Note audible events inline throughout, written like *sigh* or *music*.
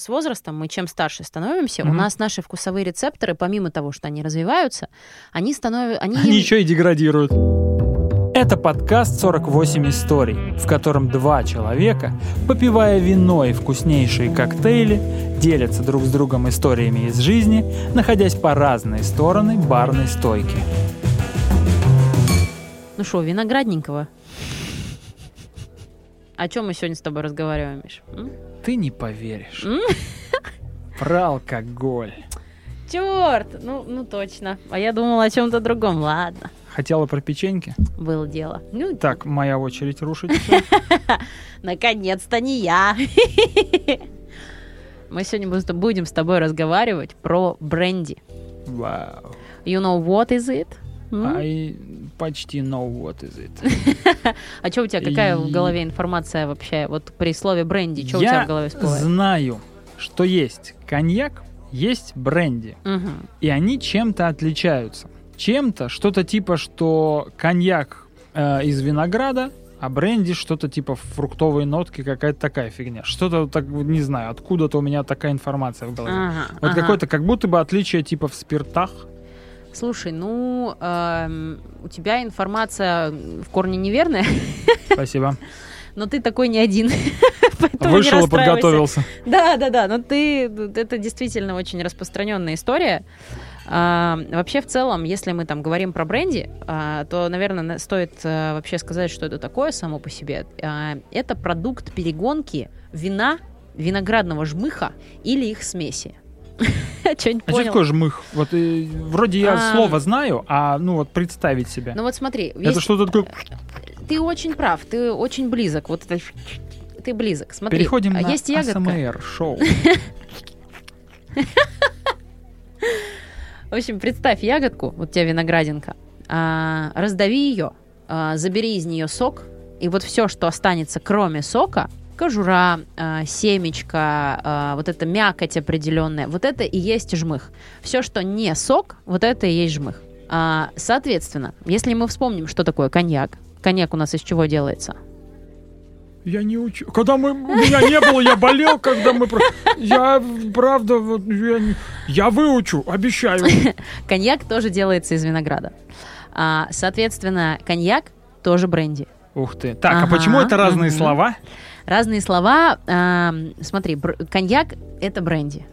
С возрастом мы чем старше становимся, у Мгм. нас наши вкусовые рецепторы, помимо того, что они развиваются, они становятся... Они, Они еще и деградируют. Это подкаст «48 историй», в котором два человека, попивая вино и вкуснейшие коктейли, делятся друг с другом историями из жизни, находясь по разные стороны барной стойки. Ну что, виноградненького? О чем мы сегодня с тобой разговариваем, Миш? М? Ты не поверишь. М? Про алкоголь. Черт! Ну, ну точно. А я думала о чем-то другом. Ладно, Хотела про печеньки? было дело. Ну, Так, моя очередь рушить *laughs* наконец-то не я. *laughs* Мы сегодня бу- будем с тобой разговаривать про бренди. Вау. You know what is it? I почти know what is it. А что у тебя, какая в голове информация вообще? Вот при слове бренди, что у Я тебя в голове всплывает? знаю, что есть коньяк, есть бренди. Мгм. И они чем-то отличаются. Чем-то, что-то типа, что коньяк э, из винограда, а бренди что-то типа фруктовые нотки, какая-то такая фигня. Что-то так, не знаю, откуда-то у меня такая информация в голове. Ага, Вот ага. какое-то как будто бы отличие типа в спиртах. Слушай, ну, эм, у тебя информация в корне неверная, *laughs* Спасибо. но ты такой не один. *laughs* Вышел и подготовился. Да, да, да, но ты, это действительно очень распространенная история. А, вообще, в целом, если мы там говорим про бренди, а, то, наверное, стоит а, вообще сказать, что это такое само по себе. А, это продукт перегонки вина, виноградного жмыха или их смеси. Что-нибудь А что такое жмых? Вот э, вроде я А. слово знаю, а ну вот представить себе. Ну вот смотри, Это есть- что-то такое... ты очень прав, ты очень близок. Вот это *laughs* ты близок. Смотри, Переходим а на есть ягодка. АСМР шоу. *laughs* В общем, представь ягодку, вот у тебя виноградинка, а, раздави ее, а, забери из нее сок, и вот все, что останется, кроме сока, кожура, а, семечко, а, вот эта мякоть определенная, вот это и есть жмых. Все, что не сок, вот это и есть жмых. А, соответственно, если мы вспомним, что такое коньяк, коньяк у нас из чего делается? Я не учу. Когда мы, у меня не было, я болел, когда мы... Я, правда, вот, я, не- я выучу, обещаю. *laughs* Коньяк тоже делается из винограда. А, соответственно, коньяк тоже бренди. Ух ты. Так, а Ага, почему это разные слова? Разные слова. ам, смотри, бр- коньяк это бренди.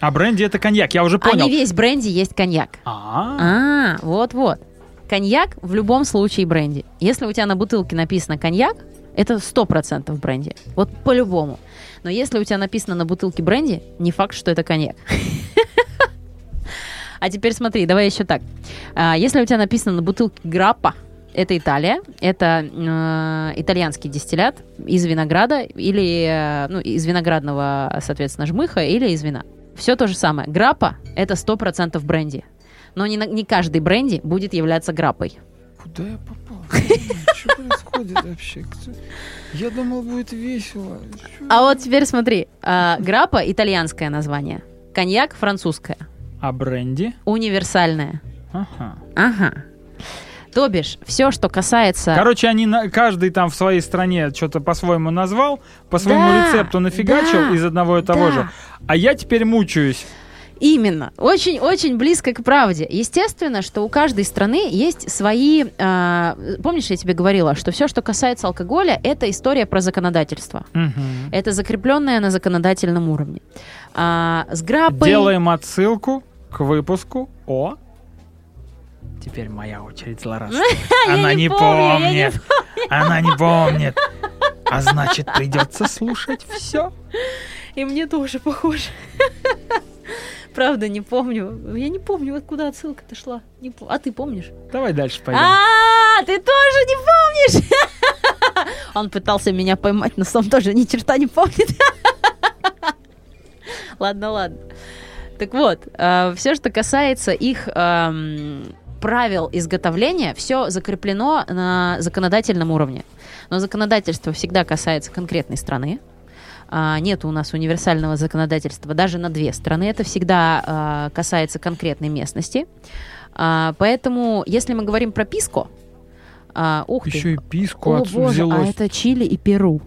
А бренди это коньяк, я уже А понял. не весь бренди есть коньяк. А, А, вот-вот. Коньяк в любом случае бренди. Если у тебя на бутылке написано коньяк, это 100% бренди. Вот по-любому. Но если у тебя написано на бутылке бренди, не факт, что это коньяк. *laughs* А теперь смотри, давай еще так. А, Если у тебя написано на бутылке граппа, это Италия, это э, итальянский дистиллят из винограда или э, ну, из виноградного, соответственно, жмыха или из вина. Все то же самое. Граппа – это 100% бренди. Но не, не каждый бренди будет являться граппой. куда я попал? *laughs* Что происходит вообще? Я думал, будет весело. А вот теперь смотри. а, граппа – итальянское название. Коньяк – французское. А бренди? Универсальное. Ага. Ага. То бишь, все, что касается... Короче, они на, каждый там в своей стране что-то по-своему назвал, по своему Да, рецепту нафигачил да, из одного и того да. же. А я теперь мучаюсь. Именно. Очень-очень близко к правде. Естественно, что у каждой страны есть свои... а, помнишь, я тебе говорила, что все, что касается алкоголя, это история про законодательство. Мгм. Это закрепленное на законодательном уровне. А, с граппой... Делаем отсылку к выпуску о... Теперь моя очередь *laughs* злорадствовать. Она не помнит. Она не помнит. А значит, придется слушать все. И мне тоже похоже. Правда, не помню. Я не помню, откуда отсылка-то шла. Не пом- А ты помнишь? Давай дальше пойдем. А, ты тоже не помнишь? *laughs* Он пытался меня поймать, но сам тоже ни черта не помнит. *laughs* Ладно, ладно. Так вот, все, что касается их эм, правил изготовления, все закреплено на законодательном уровне. Но законодательство всегда касается конкретной страны. А, Нет у нас универсального законодательства даже на две страны. Это всегда а, касается конкретной местности. А, Поэтому, если мы говорим про писко, а, ух ты, Еще и писку о боже, а это Чили и Перу.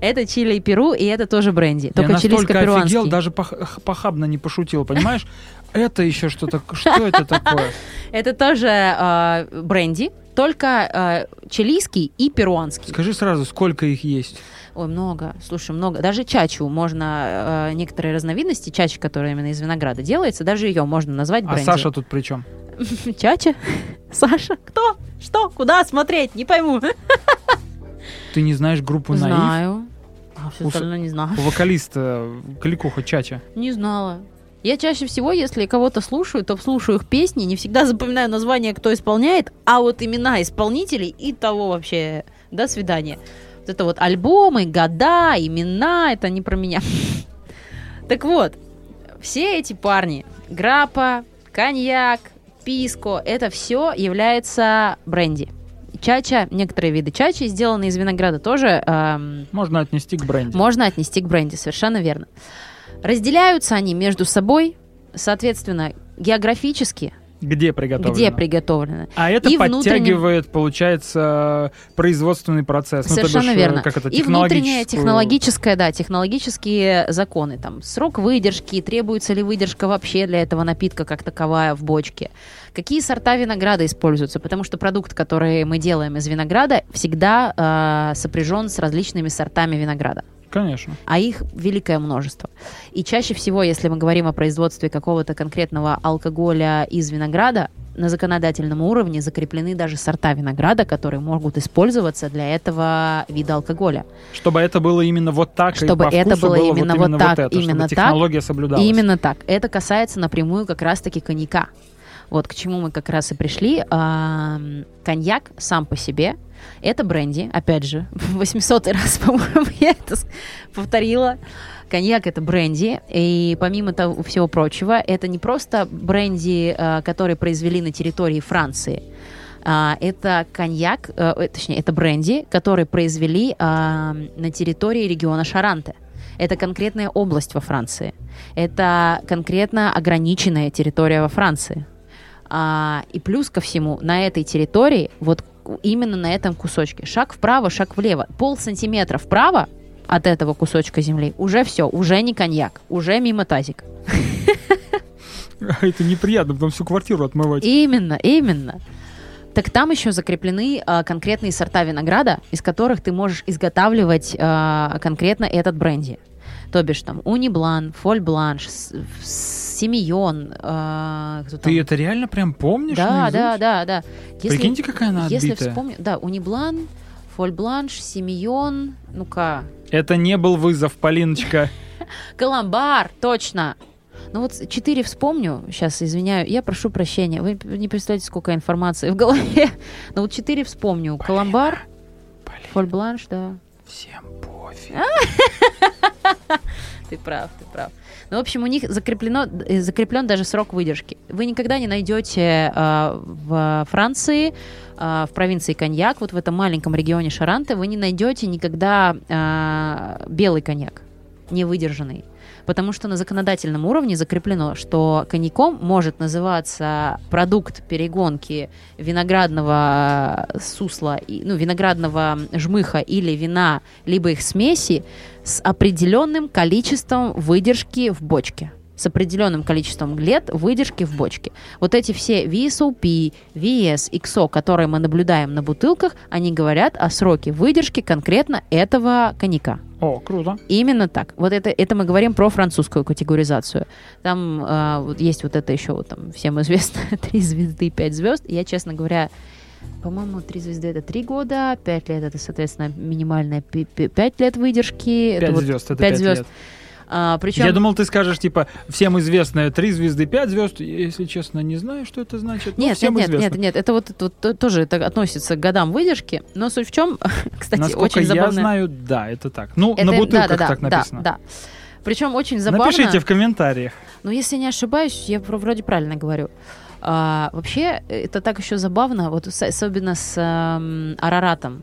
Это Чили и Перу, и это тоже бренди. Я Только настолько офигел, чилийско-перуанский. даже пох- похабно не пошутил, понимаешь? Это еще что-то... Что это такое? *laughs* Это тоже э, бренди, только э, чилийский и перуанский. Скажи сразу, сколько их есть? Ой, много. Слушай, много. Даже чачу можно, э, некоторые разновидности чачи, которые именно из винограда делается, даже ее можно назвать А бренди. Саша тут при чем? *laughs* Чача? *laughs* Саша? Кто? Что? Куда смотреть? Не пойму. Ты не знаешь группу Наив? Знаю. А все остальное не знаю. У вокалиста Кликуха Чача. Не знала. Я чаще всего, если кого-то слушаю, то слушаю их песни, не всегда запоминаю название, кто исполняет, а вот имена исполнителей и того вообще до свидания. Вот это вот альбомы, года, имена, это не про меня. *laughs* Так вот, все эти парни, Граппа, Коньяк, Писко, это все является бренди. Чача, некоторые виды чачи, сделанные из винограда, тоже эм, Можно отнести к бренди. можно отнести к бренди, совершенно верно. Разделяются они между собой, соответственно, географически, Где приготовлено? где приготовлены. А это И внутренним- подтягивает, получается, производственный процесс. Ну, то бишь, Совершенно э, верно. Как это, И внутреннее технологическую- технологическое, да, технологические законы. Там срок выдержки, требуется ли выдержка вообще для этого напитка как таковая в бочке. Какие сорта винограда используются? Потому что продукт, который мы делаем из винограда, всегда э, сопряжен с различными сортами винограда. Конечно. а их великое множество. И чаще всего, если мы говорим о производстве какого-то конкретного алкоголя из винограда, на законодательном уровне закреплены даже сорта винограда, которые могут использоваться для этого вида алкоголя. Чтобы это было именно вот так, Чтобы и это вкусу было именно вот так, это, именно чтобы так. технология соблюдалась. Именно так. Это касается напрямую как раз-таки коньяка. Вот к чему мы как раз и пришли. Ам, Коньяк сам по себе это бренди, опять же, *laughs* 800 раз, по-моему, *laughs* я это повторила. Коньяк это бренди, и помимо того всего прочего, это не просто бренди, э, который произвели на территории Франции. А, Это коньяк, э, э, точнее, это бренди, который произвели а, на территории региона Шаранте. Это конкретная область во Франции. Это конкретно ограниченная территория во Франции. А, и плюс ко всему, на этой территории, вот именно на этом кусочке, шаг вправо, шаг влево, пол сантиметра вправо от этого кусочка земли, уже все, уже не коньяк, уже мимо тазик. *laughs* Это неприятно, потом всю квартиру отмывать. Именно, именно. Так там еще закреплены а, конкретные сорта винограда, из которых ты можешь изготавливать а, конкретно этот бренди. То бишь там униблан, фоль бланш, с- с- семион. там? Ты это реально прям помнишь? Да, наизусть? да, да, да. Если, Прикиньте, какая она если отбитая. вспомню, да, униблан, фоль бланш, семион, ну-ка, Это не был вызов, Полиночка. *laughs* Каламбар, точно. Ну вот четыре вспомню, сейчас извиняю, я прошу прощения, вы не представляете, сколько информации в голове. *laughs* Но вот четыре вспомню. Каламбар, Полин, фоль бланш, да. всем пофиг. *laughs* *laughs* Ты прав, ты прав. Ну, в общем, у них закреплено, э, закреплен даже срок выдержки. Вы никогда не найдете э, в Франции, э, в провинции Коньяк, вот в этом маленьком регионе Шаранте, вы не найдете никогда э, белый коньяк, не выдержанный. Потому что на законодательном уровне закреплено, что коньяком может называться продукт перегонки виноградного сусла, и- ну, виноградного жмыха или вина, либо их смеси с определенным количеством выдержки в бочке. С определенным количеством лет выдержки в бочке. Вот эти все VSOP, VS, XO, которые мы наблюдаем на бутылках, они говорят о сроке выдержки конкретно этого коньяка. О, круто. Именно так. Вот это, это мы говорим про французскую категоризацию. Там а, вот есть вот это еще вот там всем известно *laughs* три звезды, пять звезд. Я, честно говоря, по-моему, три звезды это три года, пять лет это, соответственно, минимальная пять лет выдержки. Пять звезд, это пять звезд. лет. А, причем Я думал, ты скажешь, типа, всем известное три звезды, пять звезд. Если честно, не знаю, что это значит. Нет, нет, всем нет, известно. нет, нет, это вот, вот то- тоже это относится к годам выдержки, но суть в чем, *laughs* кстати, Насколько очень я забавно. знаю, да, это так. Ну, Это- на да, бутылках да, да, так да, написано. Да, Причем очень забавно. Напишите в комментариях. Ну, если не ошибаюсь, я вро- вроде правильно говорю. А, вообще, это так еще забавно, вот особенно с эм, Араратом.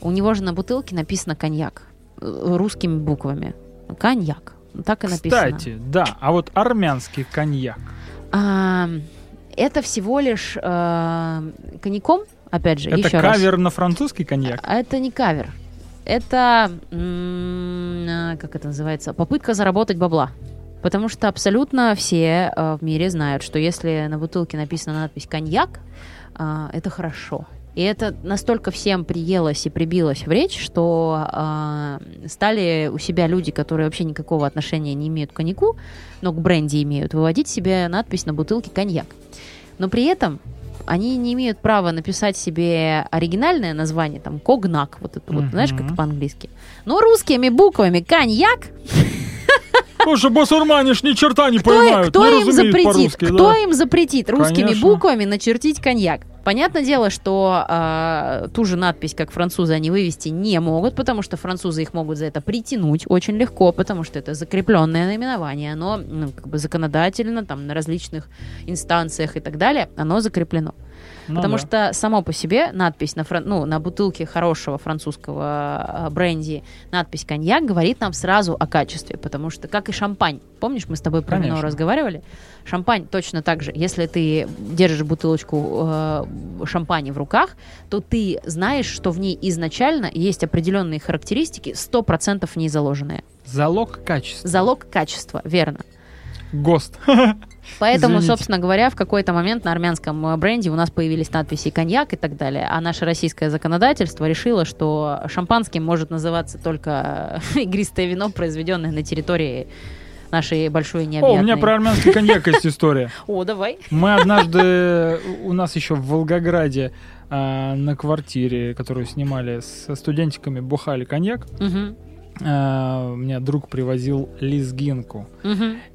У него же на бутылке написано коньяк э, русскими буквами. Коньяк. Так и написано. Кстати, да, а вот армянский коньяк. А, это всего лишь э, коньяком, опять же, Это еще раз. кавер на французский коньяк? А это не кавер. это, а, как это называется, попытка заработать бабла. Потому что абсолютно все э, в мире знают, что если на бутылке написана надпись «коньяк», а, это хорошо. И это настолько всем приелось и прибилось в речь, что а, стали у себя люди, которые вообще никакого отношения не имеют к коньяку, но к бренди имеют, выводить себе надпись на бутылке «коньяк». Но при этом они не имеют права написать себе оригинальное название, там, когнак, вот это вот, знаешь, как по-английски. Но русскими буквами коньяк, *laughs* Слушай, басурмане ж ни черта не кто, понимают, кто им запретит, кто да. им запретит русскими Конечно. буквами начертить коньяк? Понятное дело, что а, ту же надпись, как французы, они вывести не могут, потому что французы их могут за это притянуть очень легко, потому что это закрепленное наименование, оно ну, как бы законодательно, там, на различных инстанциях и так далее, оно закреплено. Ну Потому да. что само по себе надпись на, фран- ну, на бутылке хорошего французского а, бренди, надпись коньяк говорит нам сразу о качестве, потому что, как и шампань, помнишь, мы с тобой про вино Конечно. разговаривали? Шампань точно так же. Если ты держишь бутылочку э, шампани в руках, то ты знаешь, что в ней изначально есть определенные характеристики, 100% в ней заложенные. Залог качества. Залог качества, верно. ГОСТ. *laughs* Поэтому, Извините. собственно говоря, в какой-то момент на армянском э, бренде у нас появились надписи коньяк и так далее, а наше российское законодательство решило, что шампанским может называться только *laughs* игристое вино, произведенное на территории нашей большой О, необъятной. у меня про армянский коньяк есть история. *laughs* О, давай. Мы однажды, у нас еще в Волгограде а, на квартире, которую снимали со студентиками, бухали коньяк. А, Мне друг привозил лизгинку.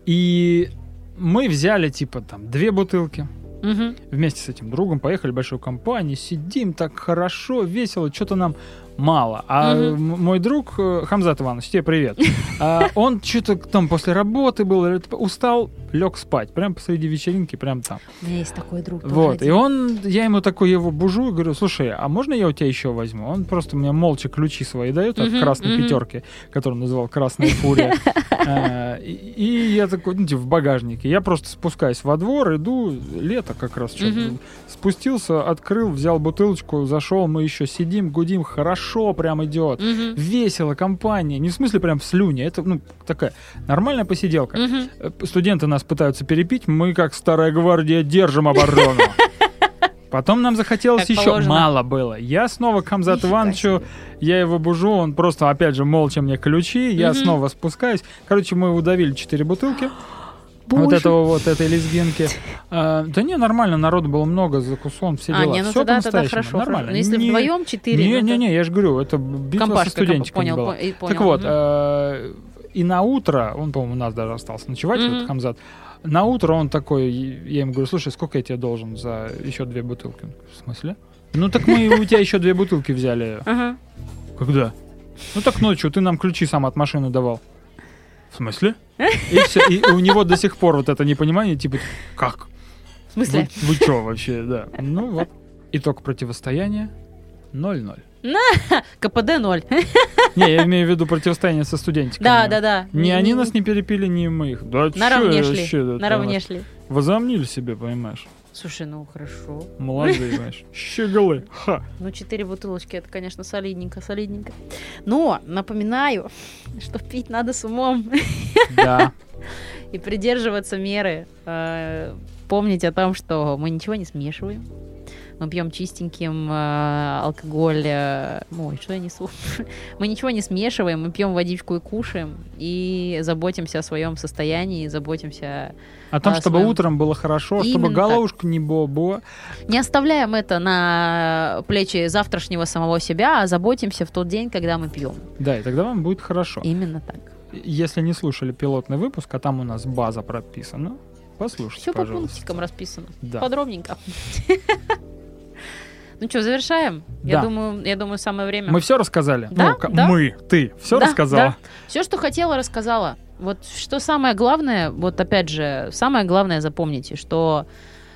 И мы взяли, типа, там, две бутылки. Мгм. Вместе с этим другом поехали в большую компанию, сидим так хорошо, весело, что-то нам мало. А м- мой друг э, Хамзат Иванович, тебе привет. *laughs* А, Он что-то там после работы был, или устал, лег спать. Прям посреди вечеринки, прям там. У меня есть такой друг. Вот, и он, я ему такой его бужу и говорю, слушай, а можно я у тебя еще возьму? Он просто мне молча ключи свои дает от красной пятерки, которую называл Красная Фурия. *laughs* А, И я такой, ну, типа, в багажнике. Я просто спускаюсь во двор, иду, лето как раз. Спустился, открыл, взял бутылочку, зашел, мы еще сидим, гудим, хорошо прям идет. Мгм. Весело, компания. Не в смысле прям в слюне, это, ну, такая нормальная посиделка. Э, Студенты нас пытаются перепить, мы, как старая гвардия, держим оборону. *laughs* Потом нам захотелось Как еще. положено. Мало было. Я снова к Нифига Ивановичу, я его бужу, он просто, опять же, молча мне ключи, я Мгм. снова спускаюсь. Короче, мы удавили четыре бутылки. Вот Боже. этого вот, этой лезгинки. А, да не, нормально, народу было много, закусон, все А, дела. не, ну Всё тогда, тогда хорошо. Нормально. Но если Не- вдвоем четыре, ну, это Не-не-не, я же говорю, это битва со компашка, комп- студентиками понял, была. понял. Так вот, Мгм. э, и на утро, он, по-моему, у нас даже остался ночевать, Мгм. этот Хамзат, на утро он такой, я ему говорю, слушай, сколько я тебе должен за еще две бутылки? В смысле? Ну так мы у тебя еще две бутылки взяли. Когда? Ну так ночью, ты нам ключи сам от машины давал. В смысле? И, всё, и у него до сих пор вот это непонимание, типа, как? В смысле? Вы, что вообще, да. Ну вот. Итог противостояния 0-0. КПД ноль. Не, я имею в виду противостояние со студентиками. Да, да, да. Ни они нас не перепили, ни мы их. Да Наравне шли. Наравне шли. Возомнили себе, понимаешь? Слушай, ну хорошо. Молодые, *laughs* знаешь. Щеголы. Ха. Ну, четыре бутылочки, это, конечно, солидненько, солидненько. Но, напоминаю, что пить надо с умом *laughs* Да. и придерживаться меры. Э, Помнить о том, что мы ничего не смешиваем. Мы пьем чистеньким э, алкоголь. э, Ой, что я несу? *laughs* Мы ничего не смешиваем, мы пьем водичку и кушаем. И заботимся о своем состоянии, заботимся О том, А, чтобы своим- утром было хорошо, чтобы Именно головушка не бобо. Не оставляем это на плечи завтрашнего самого себя, а заботимся в тот день, когда мы пьем. Да, и тогда вам будет хорошо. Именно так. Если не слушали пилотный выпуск, а там у нас база прописана, послушайте, Все по пожалуйста. пунктикам расписано. Да. Подробненько. *laughs* Ну что, завершаем? Я Да. думаю, я думаю, самое время. Мы все рассказали? Да, ну, да. мы, ты, все Да, рассказала? Все, что хотела, рассказала. Вот что самое главное, вот опять же, самое главное запомните, что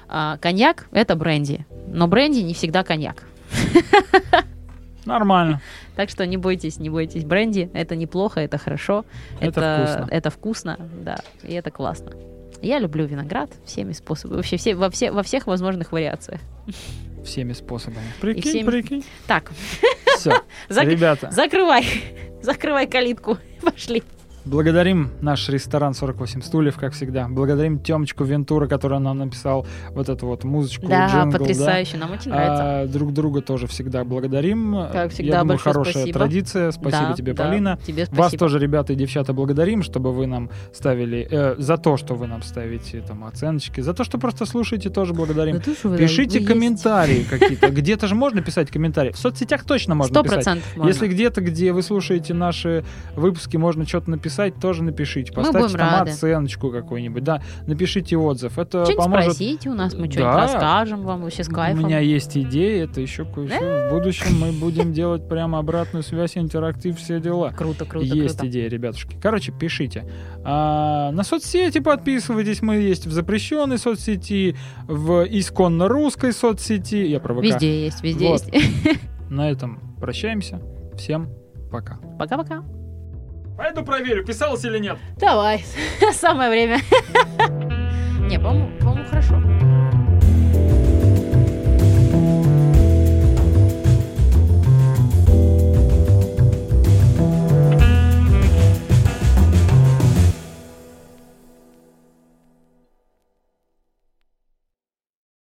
а, коньяк это бренди, но бренди не всегда коньяк. *laughs* Нормально. Так что не бойтесь, не бойтесь бренди. Это неплохо, это хорошо. Это вкусно. Это вкусно, да. И это классно. Я люблю виноград всеми способами, вообще все, во, все, во всех возможных вариациях. Всеми способами. Прикинь, всеми- прикинь. Так, Все, *laughs* Зак- ребята, Закрывай. *laughs* Закрывай калитку. Пошли. Благодарим наш ресторан 48 стульев, как всегда. Благодарим Темочку Вентура, который нам написал вот эту вот музычку, Да, джингл, да. потрясающе. Нам очень нравится. А, друг друга тоже всегда благодарим. Как всегда, Я думаю, хорошая спасибо. традиция. Спасибо Да, тебе, да, Полина. Тебе Вас спасибо. тоже, ребята и девчата, благодарим, чтобы вы нам ставили, э, за то, что вы нам ставите там оценочки, за то, что просто слушаете, тоже благодарим. Да вы- Пишите вы комментарии *laughs* какие-то. Где-то же можно писать комментарии. В соцсетях точно можно писать. Если где-то, где вы слушаете наши выпуски, можно что-то написать, тоже напишите. Поставьте там рады. оценочку какую-нибудь, да. Напишите отзыв. Это Что-нибудь поможет. спросите у нас, мы Да. что-нибудь расскажем вам вообще с кайфом. У меня есть идеи, это еще кое-что. В будущем мы будем делать прямо обратную связь, интерактив, все дела. Круто, круто, есть круто. идеи, ребятушки. Короче, пишите. А, на соцсети подписывайтесь. Мы есть в запрещенной соцсети, в исконно русской соцсети. Я про ВК. Везде есть, везде Вот. есть. *laughs* На этом прощаемся. Всем пока. Пока-пока. Пойду проверю, писалось или нет. Давай, *laughs* самое время. *laughs* Не, по-моему, хорошо.